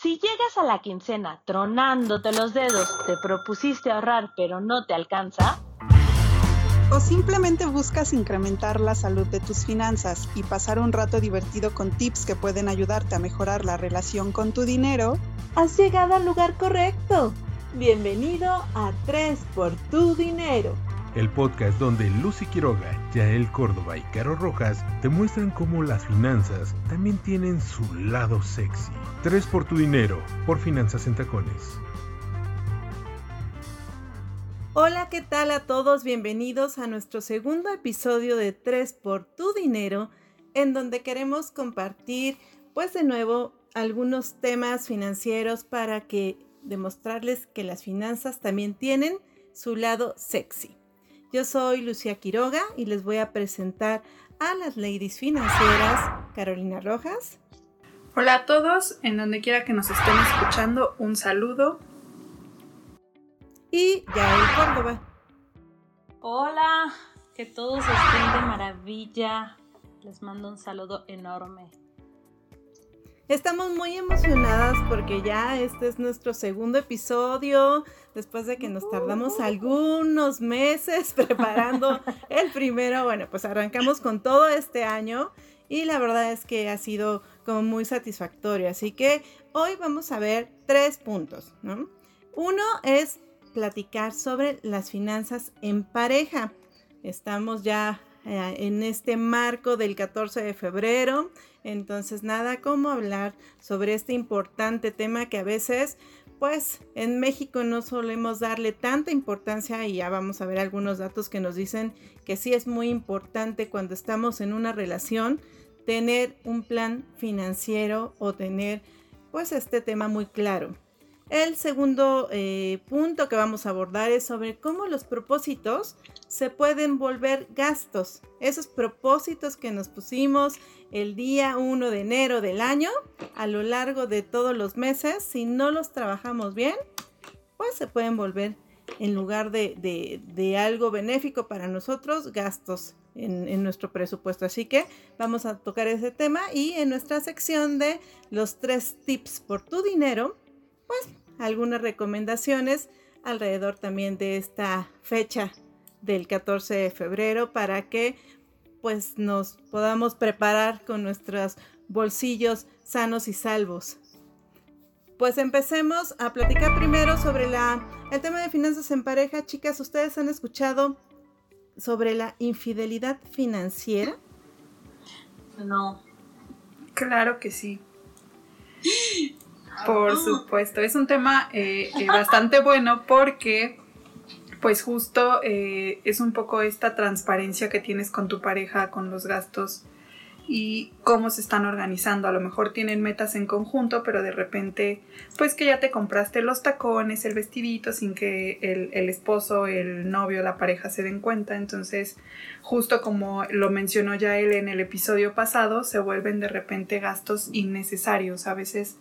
Si llegas a la quincena tronándote los dedos, te propusiste ahorrar pero no te alcanza, o simplemente buscas incrementar la salud de tus finanzas y pasar un rato divertido con tips que pueden ayudarte a mejorar la relación con tu dinero, has llegado al lugar correcto. Bienvenido a 3 por tu dinero el podcast donde Lucy Quiroga, Yael Córdoba y Caro Rojas te muestran cómo las finanzas también tienen su lado sexy. Tres por tu dinero, por Finanzas en Tacones. Hola, ¿qué tal a todos? Bienvenidos a nuestro segundo episodio de Tres por tu dinero, en donde queremos compartir, pues de nuevo, algunos temas financieros para que demostrarles que las finanzas también tienen su lado sexy. Yo soy Lucía Quiroga y les voy a presentar a las ladies financieras Carolina Rojas. Hola a todos, en donde quiera que nos estén escuchando, un saludo. Y Yael Córdoba. Hola, que todos estén de maravilla. Les mando un saludo enorme. Estamos muy emocionadas porque ya este es nuestro segundo episodio, después de que nos tardamos algunos meses preparando el primero. Bueno, pues arrancamos con todo este año y la verdad es que ha sido como muy satisfactorio. Así que hoy vamos a ver tres puntos. Uno es platicar sobre las finanzas en pareja. Estamos ya eh, en este marco del 14 de febrero. Entonces, nada como hablar sobre este importante tema que a veces, pues, en México no solemos darle tanta importancia y ya vamos a ver algunos datos que nos dicen que sí es muy importante cuando estamos en una relación tener un plan financiero o tener, pues, este tema muy claro. El segundo eh, punto que vamos a abordar es sobre cómo los propósitos se pueden volver gastos. Esos propósitos que nos pusimos el día 1 de enero del año, a lo largo de todos los meses, si no los trabajamos bien, pues se pueden volver en lugar de, algo benéfico para nosotros, gastos en, en, nuestro presupuesto. Así que vamos a tocar ese tema y en nuestra sección de los tres tips por tu dinero, pues algunas recomendaciones alrededor también de esta fecha del 14 de febrero para que pues nos podamos preparar con nuestros bolsillos sanos y salvos. Pues empecemos a platicar primero sobre la, el tema de finanzas en pareja. Chicas, ¿ustedes han escuchado sobre la infidelidad financiera? No. Claro que sí. Por supuesto, es un tema eh, eh, bastante bueno porque pues justo eh, es un poco esta transparencia que tienes con tu pareja, con los gastos y cómo se están organizando. A lo mejor tienen metas en conjunto, pero de repente, pues que ya te compraste los tacones, el vestidito, sin que el, el esposo, el novio, la pareja se den cuenta. Entonces, justo como lo mencionó ya él en el episodio pasado, se vuelven de repente gastos innecesarios. A veces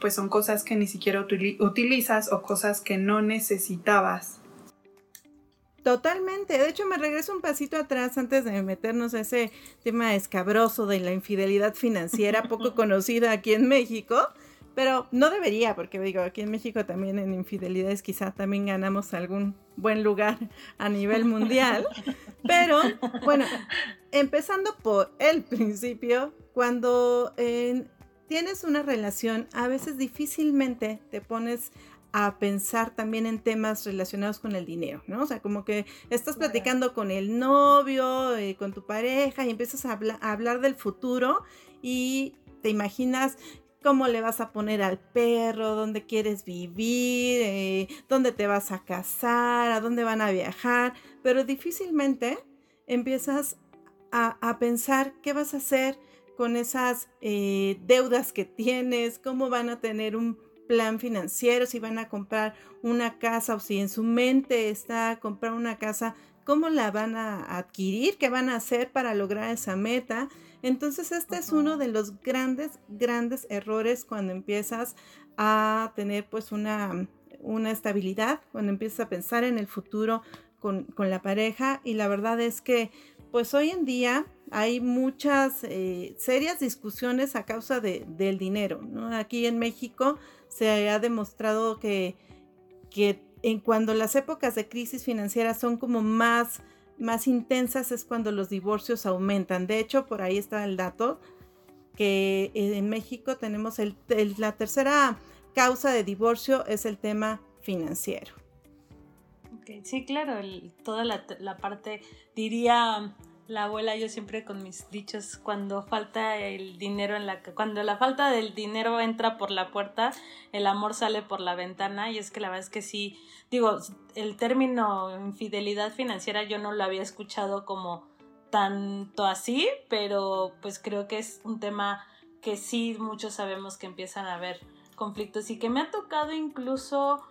pues son cosas que ni siquiera utilizas o cosas que no necesitabas. Totalmente. De hecho, me regreso un pasito atrás antes de meternos a ese tema escabroso de la infidelidad financiera, poco conocida aquí en México. Pero no debería, porque digo, aquí en México también en infidelidades quizá también ganamos algún buen lugar a nivel mundial. Pero bueno, empezando por el principio, cuando en, tienes una relación, a veces difícilmente te pones a pensar también en temas relacionados con el dinero, ¿no? O sea, como que estás platicando con el novio, eh, con tu pareja y empiezas a, hablar del futuro y te imaginas cómo le vas a poner al perro, dónde quieres vivir, eh, dónde te vas a casar, a dónde van a viajar, pero difícilmente empiezas a, a pensar qué vas a hacer con esas eh, deudas que tienes, cómo van a tener un plan financiero, si van a comprar una casa o si en su mente está comprar una casa, cómo la van a adquirir, qué van a hacer para lograr esa meta. Entonces este es uno de los grandes, grandes errores cuando empiezas a tener pues una, una estabilidad, cuando empiezas a pensar en el futuro con, con la pareja y la verdad es que pues hoy en día hay muchas eh, serias discusiones a causa de, del dinero. Aquí en México se ha demostrado que, que cuando las épocas de crisis financiera son como más, más intensas es cuando los divorcios aumentan. De hecho, por ahí está el dato que en México tenemos la tercera causa de divorcio es el tema financiero. Sí, claro, toda la, parte, diría la abuela, yo siempre con mis dichos, cuando falta el dinero en la cuando la falta del dinero entra por la puerta, el amor sale por la ventana, y es que la verdad es que sí, digo, el término infidelidad financiera yo no lo había escuchado como tanto así, pero pues creo que es un tema que sí muchos sabemos que empiezan a haber conflictos y que me ha tocado incluso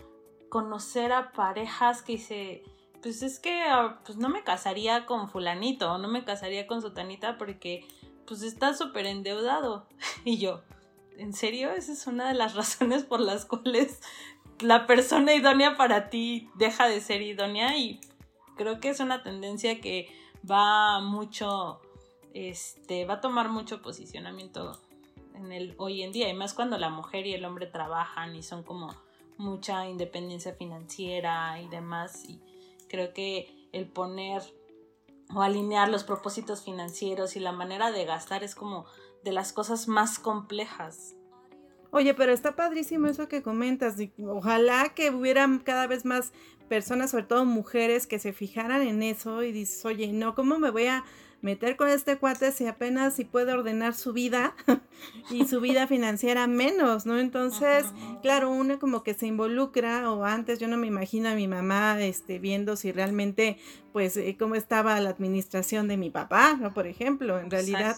conocer a parejas que se pues es que ah, pues no me casaría con fulanito, no me casaría con sotanita porque pues está súper endeudado. y yo, ¿en serio? Esa es una de las razones por las cuales la persona idónea para ti deja de ser idónea y creo que es una tendencia que va mucho, este, va a tomar mucho posicionamiento en el hoy en día, y más cuando la mujer y el hombre trabajan y son como mucha independencia financiera y demás, creo que el poner o alinear los propósitos financieros y la manera de gastar es como de las cosas más complejas. Oye, pero está padrísimo eso que comentas. Ojalá que hubieran cada vez más personas, sobre todo mujeres, que se fijaran en eso y dices, oye, no, ¿cómo me voy a meter con este cuate si apenas si puede ordenar su vida y su vida financiera menos, ¿no? Entonces, claro, uno como que se involucra o antes yo no me imagino a mi mamá este viendo si realmente pues eh, cómo estaba la administración de mi papá, ¿no? Por ejemplo, en realidad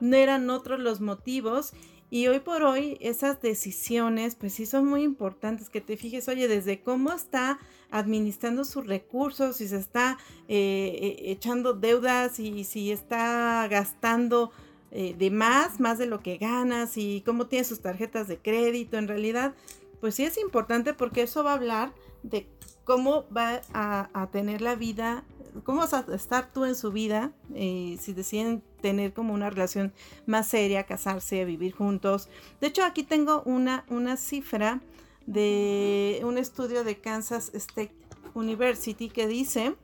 no eran otros los motivos y hoy por hoy esas decisiones pues sí son muy importantes, que te fijes, oye, desde cómo está administrando sus recursos, si se está eh, e, echando deudas y si está gastando eh, de más, más de lo que ganas y cómo tiene sus tarjetas de crédito. En realidad, pues sí es importante porque eso va a hablar de cómo va a, tener la vida, cómo vas a estar tú en su vida, eh, si deciden tener como una relación más seria, casarse, vivir juntos. De hecho, aquí tengo una, una cifra de un estudio de Kansas State University que dice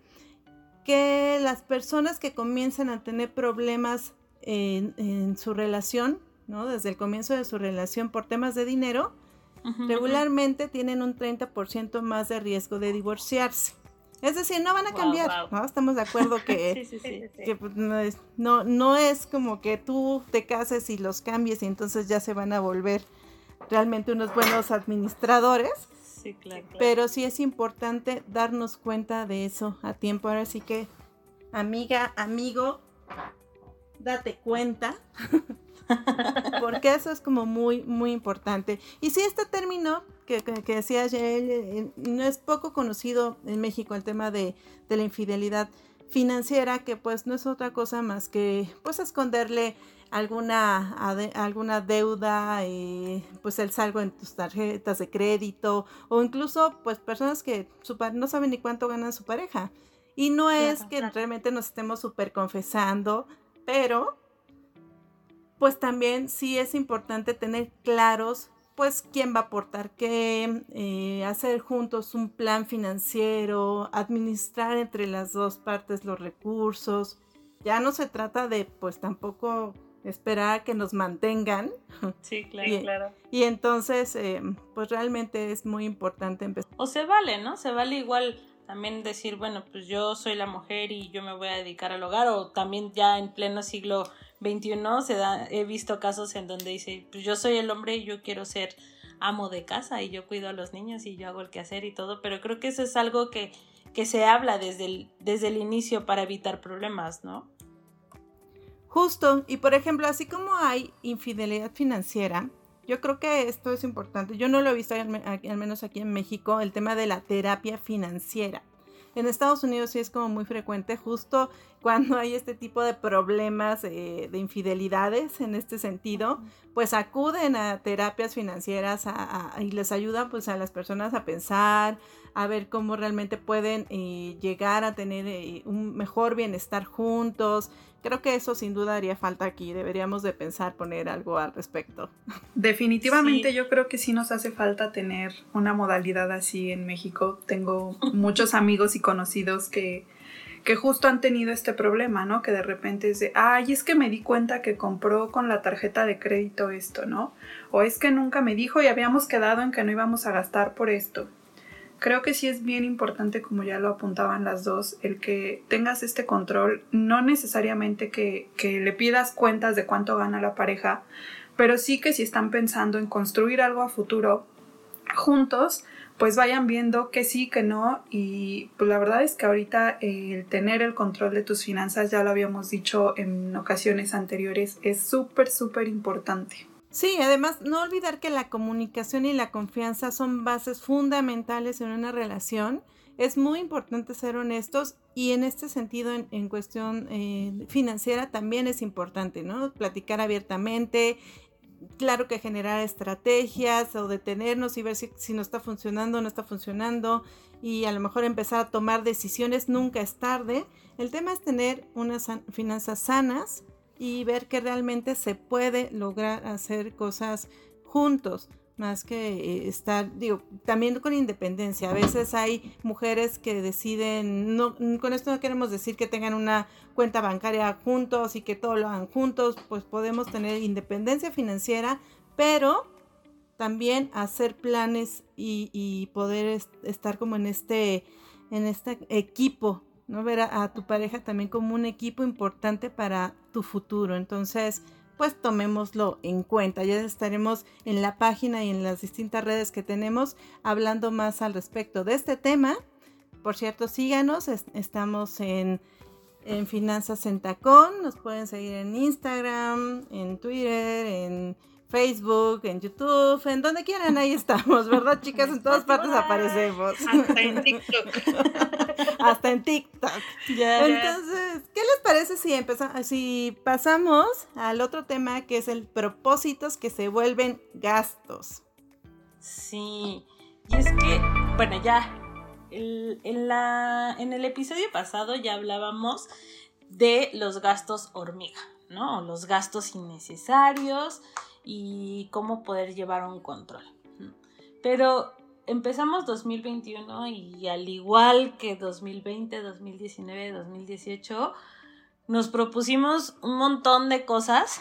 que las personas que comienzan a tener problemas en, su relación, ¿no? Desde el comienzo de su relación por temas de dinero, regularmente tienen un 30% más de riesgo de divorciarse. Es decir, no van a cambiar, ¿no? Estamos de acuerdo que, pues, no, es, no, no es como que tú te cases y los cambies y entonces ya se van a volver realmente unos buenos administradores. Sí, claro, Pero sí es importante darnos cuenta de eso a tiempo. Ahora sí que, amiga, amigo, date cuenta. Porque eso es como muy, muy importante. Y si este término que, que, decía ayer, eh, no es poco conocido en México, el tema de, de la infidelidad financiera, que pues no es otra cosa más que pues esconderle alguna, alguna deuda, eh, pues el salgo en tus tarjetas de crédito o incluso pues personas que no saben ni cuánto ganan su pareja. Y no es que realmente nos estemos súper confesando, pero pues también sí es importante tener claros pues quién va a aportar qué, eh, hacer juntos un plan financiero, administrar entre las dos partes los recursos. Ya no se trata de pues tampoco esperar a que nos mantengan. Sí, claro, y, claro. Y entonces, eh, pues realmente es muy importante empezar. O se vale, ¿no? Se vale igual también decir, bueno, pues yo soy la mujer y yo me voy a dedicar al hogar, o también ya en pleno siglo XXI se da, he visto casos en donde dice, pues yo soy el hombre y yo quiero ser amo de casa y yo cuido a los niños y yo hago el quehacer y todo, pero creo que eso es algo que, que se habla desde desde el inicio para evitar problemas, ¿no? Justo, y por ejemplo, así como hay infidelidad financiera, yo creo que esto es importante. Yo no lo he visto, al, menos aquí en México, el tema de la terapia financiera. En Estados Unidos sí es como muy frecuente, justo cuando hay este tipo de problemas eh, de infidelidades en este sentido, pues acuden a terapias financieras y les ayudan pues a las personas a pensar, a ver cómo realmente pueden eh, llegar a tener eh, un mejor bienestar juntos. Creo que eso sin duda haría falta aquí. Deberíamos de pensar poner algo al respecto. Definitivamente yo creo que sí nos hace falta tener una modalidad así en México. Tengo muchos amigos y conocidos que que justo han tenido este problema, ¿no? Que de repente es de, ay, es que me di cuenta que compró con la tarjeta de crédito esto, ¿no? O es que nunca me dijo y habíamos quedado en que no íbamos a gastar por esto. Creo que sí es bien importante, como ya lo apuntaban las dos, el que tengas este control, no necesariamente que, que le pidas cuentas de cuánto gana la pareja, pero sí que si están pensando en construir algo a futuro juntos, pues vayan viendo que sí, que no. Y pues la verdad es que ahorita el tener el control de tus finanzas, ya lo habíamos dicho en ocasiones anteriores, es súper, súper importante. Sí, además no olvidar que la comunicación y la confianza son bases fundamentales en una relación. Es muy importante ser honestos y en este sentido, en, cuestión eh, financiera, también es importante, ¿no? Platicar abiertamente, claro que generar estrategias o detenernos y ver si, si no está funcionando o no está funcionando y a lo mejor empezar a tomar decisiones, nunca es tarde. El tema es tener unas finanzas sanas y ver que realmente se puede lograr hacer cosas juntos más que eh, estar, digo, también con independencia. A veces hay mujeres que deciden, no, con esto no queremos decir que tengan una cuenta bancaria juntos y que todo lo hagan juntos, pues podemos tener independencia financiera, pero también hacer planes y, poder estar como en este, en este equipo, ¿no? Ver a tu pareja también como un equipo importante para tu futuro. Entonces, pues tomémoslo en cuenta. Ya estaremos en la página y en las distintas redes que tenemos hablando más al respecto de este tema. Por cierto, síganos, estamos en, en Finanzas en Tacón, nos pueden seguir en Instagram, en Twitter, en Facebook, en YouTube, en donde quieran, ahí estamos, ¿verdad, chicas? En todas partes aparecemos. Hasta en TikTok. Hasta en TikTok. Entonces, ¿qué les parece si empezamos, si pasamos al otro tema que es el propósitos que se vuelven gastos? Sí, y es que, bueno, ya en, la, en el episodio pasado ya hablábamos de los gastos hormiga, ¿no? Los gastos innecesarios y cómo poder llevar un control. Pero empezamos 2021 y al igual que 2020, 2019, 2018, nos propusimos un montón de cosas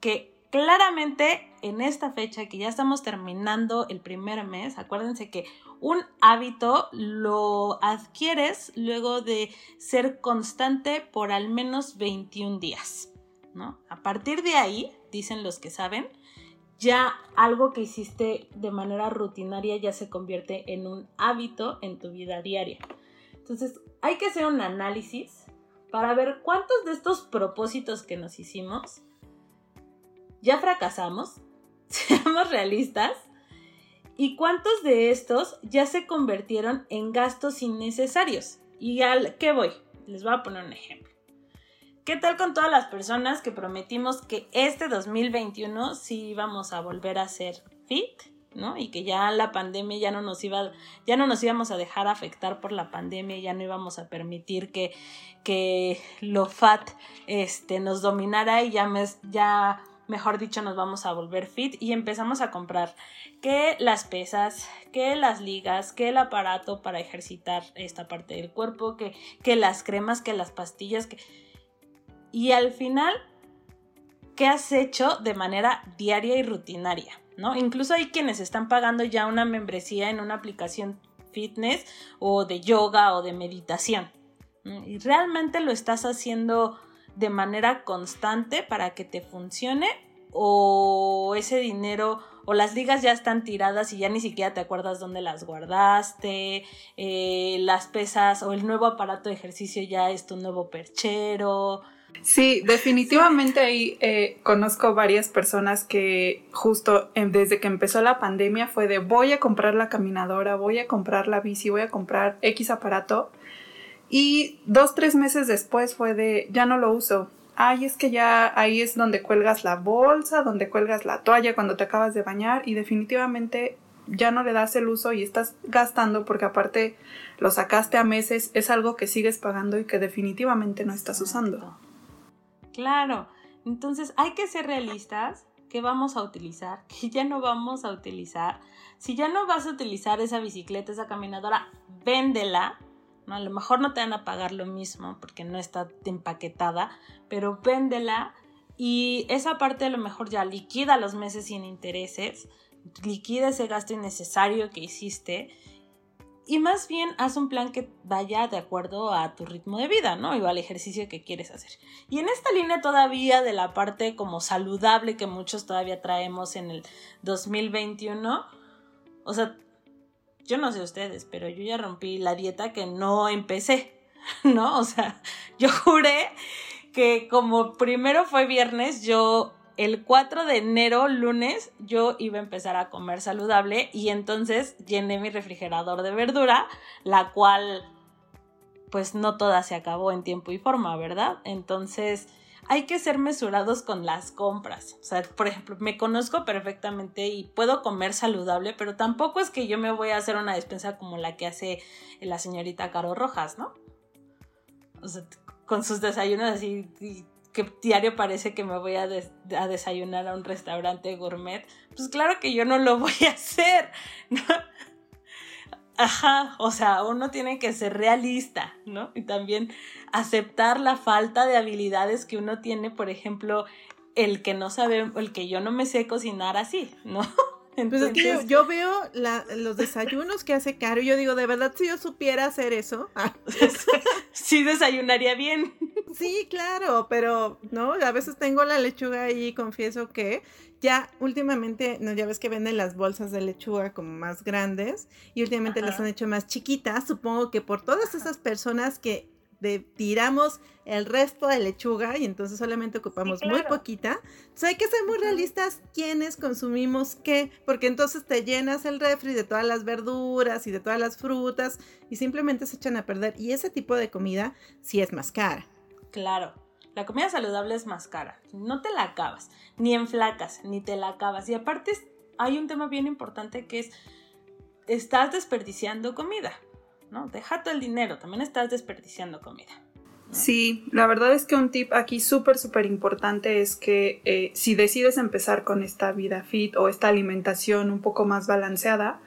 que claramente en esta fecha que ya estamos terminando el primer mes, acuérdense que un hábito lo adquieres luego de ser constante por al menos 21 días, ¿no? A partir de ahí, dicen los que saben, ya algo que hiciste de manera rutinaria ya se convierte en un hábito en tu vida diaria. Entonces, hay que hacer un análisis para ver cuántos de estos propósitos que nos hicimos ya fracasamos, seamos realistas, y cuántos de estos ya se convirtieron en gastos innecesarios. ¿Y al qué voy? Les voy a poner un ejemplo. ¿Qué tal con todas las personas que prometimos que este 2021 sí íbamos a volver a ser fit, ¿no? Y que ya la pandemia ya no nos iba, ya no nos íbamos a dejar afectar por la pandemia, ya no íbamos a permitir que, que lo fat este, nos dominara y ya, ya mejor dicho, nos vamos a volver fit y empezamos a comprar que las pesas, que las ligas, que el aparato para ejercitar esta parte del cuerpo, que, que las cremas, que las pastillas, que y al final, ¿qué has hecho de manera diaria y rutinaria? ¿no? Incluso hay quienes están pagando ya una membresía en una aplicación fitness o de yoga o de meditación. Y realmente lo estás haciendo de manera constante para que te funcione o ese dinero o las ligas ya están tiradas y ya ni siquiera te acuerdas dónde las guardaste, eh, las pesas o el nuevo aparato de ejercicio ya es tu nuevo perchero, Sí, definitivamente ahí eh, conozco varias personas que justo desde que empezó la pandemia fue de voy a comprar la caminadora, voy a comprar la bici, voy a comprar X aparato Y dos, tres meses después fue de, ya no lo uso. Ay, es que ya ahí es donde cuelgas la bolsa, donde cuelgas la toalla cuando te acabas de bañar y definitivamente ya no le das el uso y estás gastando porque aparte lo sacaste a meses, es algo que sigues pagando y que definitivamente no estás usando. Claro, entonces hay que ser realistas, que vamos a utilizar, que ya no vamos a utilizar. Si ya no vas a utilizar esa bicicleta, esa caminadora, véndela. ¿no? A lo mejor no te van a pagar lo mismo porque no está empaquetada, pero véndela y esa parte a lo mejor ya liquida los meses sin intereses liquida ese gasto innecesario que hiciste y más bien haz un plan que vaya de acuerdo a tu ritmo de vida, ¿no? Y al ejercicio que quieres hacer. Y en esta línea todavía de la parte como saludable que muchos todavía traemos en el 2021, o sea, yo no sé ustedes, pero yo ya rompí la dieta que no empecé, ¿no? O sea, yo juré que como primero fue viernes, yo el 4 de enero, lunes, yo iba a empezar a comer saludable y entonces llené mi refrigerador de verdura, la cual pues no toda se acabó en tiempo y forma, ¿verdad? Entonces hay que ser mesurados con las compras. O sea, por ejemplo, me conozco perfectamente y puedo comer saludable, pero tampoco es que yo me voy a hacer una despensa como la que hace la señorita Caro Rojas, ¿no? O sea, con sus desayunos así que diario parece que me voy a, desayunar a un restaurante gourmet, pues claro que yo no lo voy a hacer. Ajá, o sea, uno tiene que ser realista, ¿no? Y también aceptar la falta de habilidades que uno tiene, por ejemplo, el que no sabe, el que yo no me sé cocinar así, ¿no? Pues es que yo, veo los desayunos que hace Caro y yo digo, de verdad, si yo supiera hacer eso. sí, desayunaría bien. Sí, claro, pero no, a veces tengo la lechuga ahí y confieso que ya últimamente, no, ya ves que venden las bolsas de lechuga como más grandes y últimamente las han hecho más chiquitas. Supongo que por todas esas personas que de, tiramos el resto de lechuga y entonces solamente ocupamos muy poquita. Entonces hay que ser muy realistas quiénes consumimos qué, porque entonces te llenas el refri de todas las verduras y de todas las frutas y simplemente se echan a perder. Y ese tipo de comida sí es más cara. Claro. La comida saludable es más cara. No te la acabas, ni en flacas, ni te la acabas. Y aparte hay un tema bien importante que es, estás desperdiciando comida. ¿No? Deja el dinero, también estás desperdiciando comida. Sí, la verdad es que un tip aquí súper, súper importante es que eh, si decides empezar con esta vida fit o esta alimentación un poco más balanceada,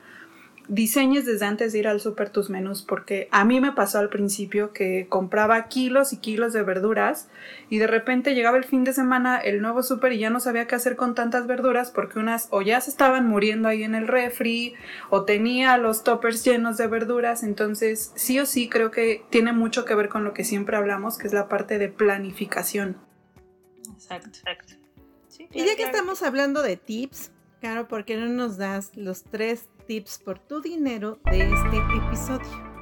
diseñes desde antes de ir al súper tus menús, porque a mí me pasó al principio que compraba kilos y kilos de verduras y de repente llegaba el fin de semana el nuevo súper y ya no sabía qué hacer con tantas verduras porque unas o ya se estaban muriendo ahí en el refri o tenía los toppers llenos de verduras, entonces sí o sí creo que tiene mucho que ver con lo que siempre hablamos, que es la parte de planificación. Exacto. Exacto. y ya que estamos hablando de tips, claro, ¿por qué no nos das los tres tips por tu dinero de este episodio.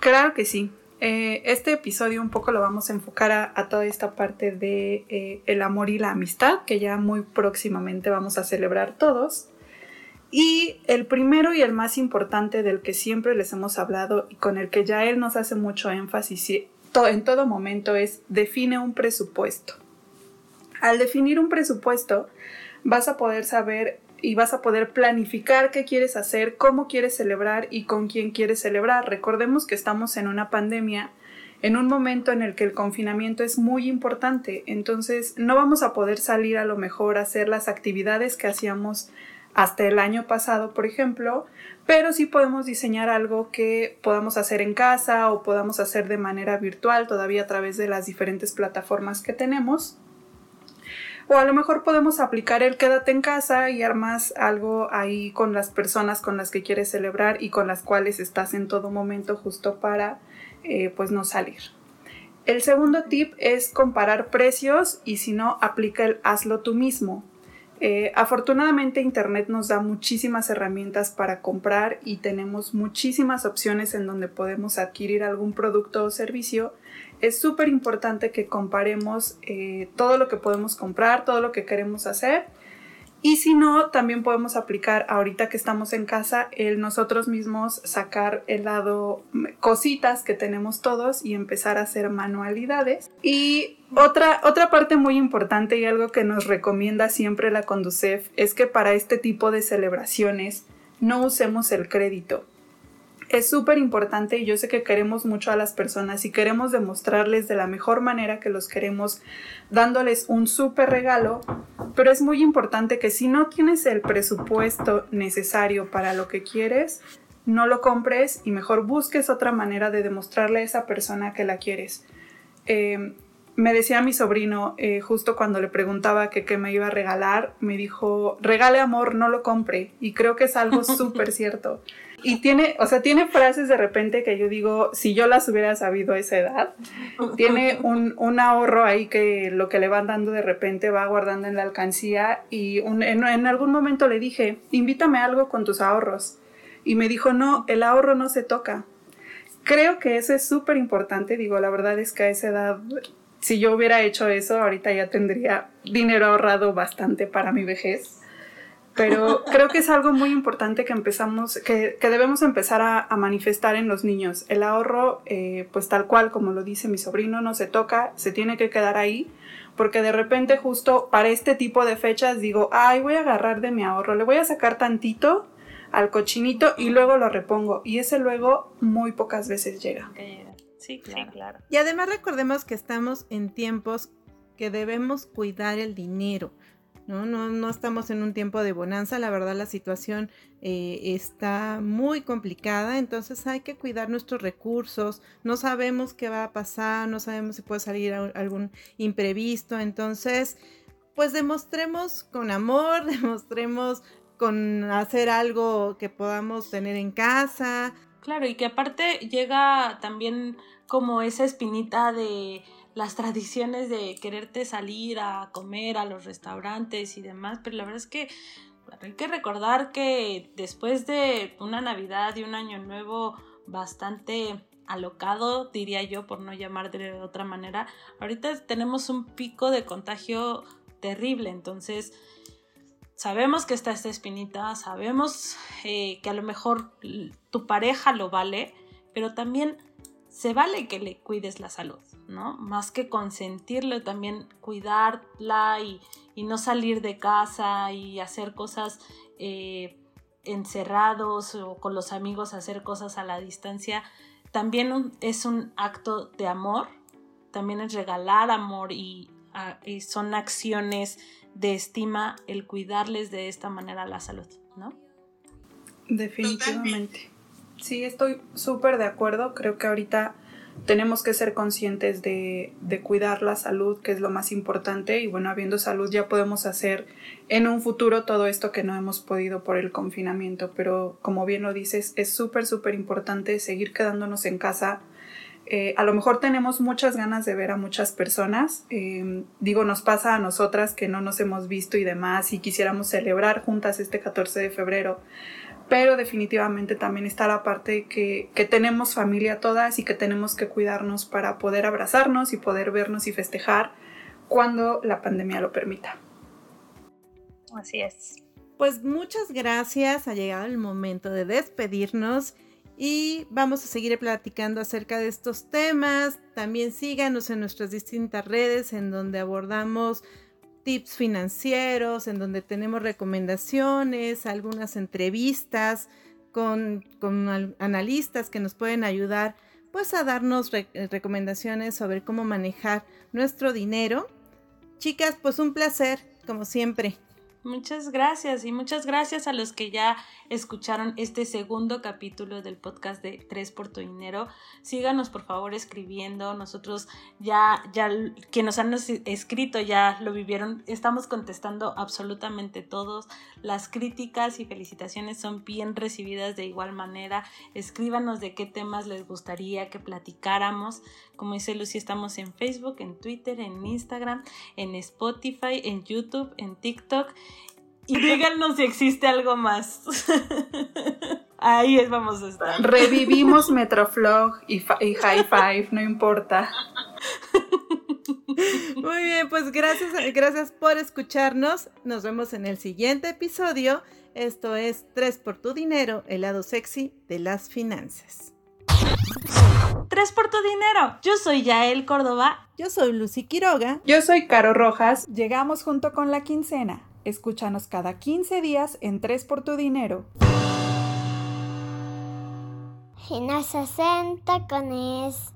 Claro que sí. Eh, este episodio un poco lo vamos a enfocar a, toda esta parte de eh, el amor y la amistad que ya muy próximamente vamos a celebrar todos. Y el primero y el más importante del que siempre les hemos hablado y con el que ya él nos hace mucho énfasis en todo momento es define un presupuesto. Al definir un presupuesto vas a poder saber y vas a poder planificar qué quieres hacer, cómo quieres celebrar y con quién quieres celebrar. Recordemos que estamos en una pandemia, en un momento en el que el confinamiento es muy importante, entonces no vamos a poder salir a lo mejor a hacer las actividades que hacíamos hasta el año pasado, por ejemplo, pero sí podemos diseñar algo que podamos hacer en casa o podamos hacer de manera virtual todavía a través de las diferentes plataformas que tenemos o a lo mejor podemos aplicar el quédate en casa y armas algo ahí con las personas con las que quieres celebrar y con las cuales estás en todo momento justo para eh, pues no salir. El segundo tip es comparar precios y si no, aplica el hazlo tú mismo. Eh, afortunadamente Internet nos da muchísimas herramientas para comprar y tenemos muchísimas opciones en donde podemos adquirir algún producto o servicio es súper importante que comparemos eh, todo lo que podemos comprar, todo lo que queremos hacer Y si no, también podemos aplicar ahorita que estamos en casa el nosotros mismos sacar el lado cositas que tenemos todos y empezar a hacer manualidades. Y otra, otra parte muy importante y algo que nos recomienda siempre la Conducef es que para este tipo de celebraciones no usemos el crédito es súper importante y yo sé que queremos mucho a las personas y queremos demostrarles de la mejor manera que los queremos dándoles un súper regalo, pero es muy importante que si no tienes el presupuesto necesario para lo que quieres, no lo compres y mejor busques otra manera de demostrarle a esa persona que la quieres. Em, me decía mi sobrino, eh, justo cuando le preguntaba que qué me iba a regalar, me dijo, regale amor, no lo compre. Y creo que es algo súper cierto. Y tiene, o sea, tiene frases de repente que yo digo, si yo las hubiera sabido a esa edad, tiene un, un ahorro ahí que lo que le van dando de repente va guardando en la alcancía y en, en algún momento le dije, invítame algo con tus ahorros. Y me dijo, no, el ahorro no se toca. Creo que eso es súper importante, digo, la verdad es que a esa edad, si yo hubiera hecho eso, ahorita ya tendría dinero ahorrado bastante para mi vejez pero creo que es algo muy importante que empezamos, que, debemos empezar a, manifestar en los niños. El ahorro, eh, pues tal cual como lo dice mi sobrino, no se toca, se tiene que quedar ahí, porque de repente justo para este tipo de fechas digo, ay, voy a agarrar de mi ahorro, le voy a sacar tantito al cochinito y luego lo repongo. Y ese luego muy pocas veces llega. Sí, claro. claro. Y además recordemos que estamos en tiempos que debemos cuidar el dinero. ¿No? No, no estamos en un tiempo de bonanza, la verdad la situación eh, está muy complicada, entonces hay que cuidar nuestros recursos, no sabemos qué va a pasar, no sabemos si puede salir algún imprevisto, entonces pues demostremos con amor, demostremos con hacer algo que podamos tener en casa. Claro, y que aparte llega también como esa espinita de las tradiciones de quererte salir a comer a los restaurantes y demás, pero la verdad es que hay que recordar que después de una Navidad y un Año Nuevo bastante alocado, diría yo, por no llamar de otra manera, ahorita tenemos un pico de contagio terrible, entonces sabemos que está esta espinita, sabemos eh, que a lo mejor tu pareja lo vale, pero también se vale que le cuides la salud. ¿No? Más que consentirlo, también cuidarla y, no salir de casa y hacer cosas eh, encerrados o con los amigos, hacer cosas a la distancia, también es un acto de amor, también es regalar amor y, y son acciones de estima el cuidarles de esta manera la salud, ¿no? Definitivamente. Sí, estoy súper de acuerdo. Creo que ahorita tenemos que ser conscientes de, cuidar la salud, que es lo más importante, y bueno, habiendo salud ya podemos hacer en un futuro todo esto que no hemos podido por el confinamiento, pero como bien lo dices, es súper, súper importante seguir quedándonos en casa. Eh, a lo mejor tenemos muchas ganas de ver a muchas personas, eh, digo, nos pasa a nosotras que no nos hemos visto y demás, y quisiéramos celebrar juntas este 14 de febrero, pero definitivamente también está la parte que, que tenemos familia todas y que tenemos que cuidarnos para poder abrazarnos y poder vernos y festejar cuando la pandemia lo permita. Así es. Pues muchas gracias, ha llegado el momento de despedirnos y vamos a seguir platicando acerca de estos temas. También síganos en nuestras distintas redes en donde abordamos tips financieros, en donde tenemos recomendaciones, algunas entrevistas con, analistas que nos pueden ayudar pues a darnos recomendaciones sobre cómo manejar nuestro dinero. Chicas, pues un placer, como siempre. Muchas gracias y muchas gracias a los que ya escucharon este segundo capítulo del podcast de Tres por tu dinero. Síganos por favor escribiendo. Nosotros ya, ya, quienes nos han escrito ya lo vivieron. Estamos contestando absolutamente todos. Las críticas y felicitaciones son bien recibidas de igual manera. Escríbanos de qué temas les gustaría que platicáramos. Como dice Lucy, estamos en Facebook, en Twitter, en Instagram, en Spotify, en YouTube, en TikTok. Y díganos si existe algo más. Ahí es, vamos a estar. Revivimos Metroflog y, y High Five, no importa. Muy bien, pues gracias, gracias por escucharnos. Nos vemos en el siguiente episodio. Esto es Tres por tu dinero, el lado sexy de las finanzas. Tres por tu dinero. Yo soy Yael Córdoba. Yo soy Lucy Quiroga. Yo soy Caro Rojas. Llegamos junto con la quincena. Escúchanos cada 15 días en Tres por tu dinero. Finanzas en tacones.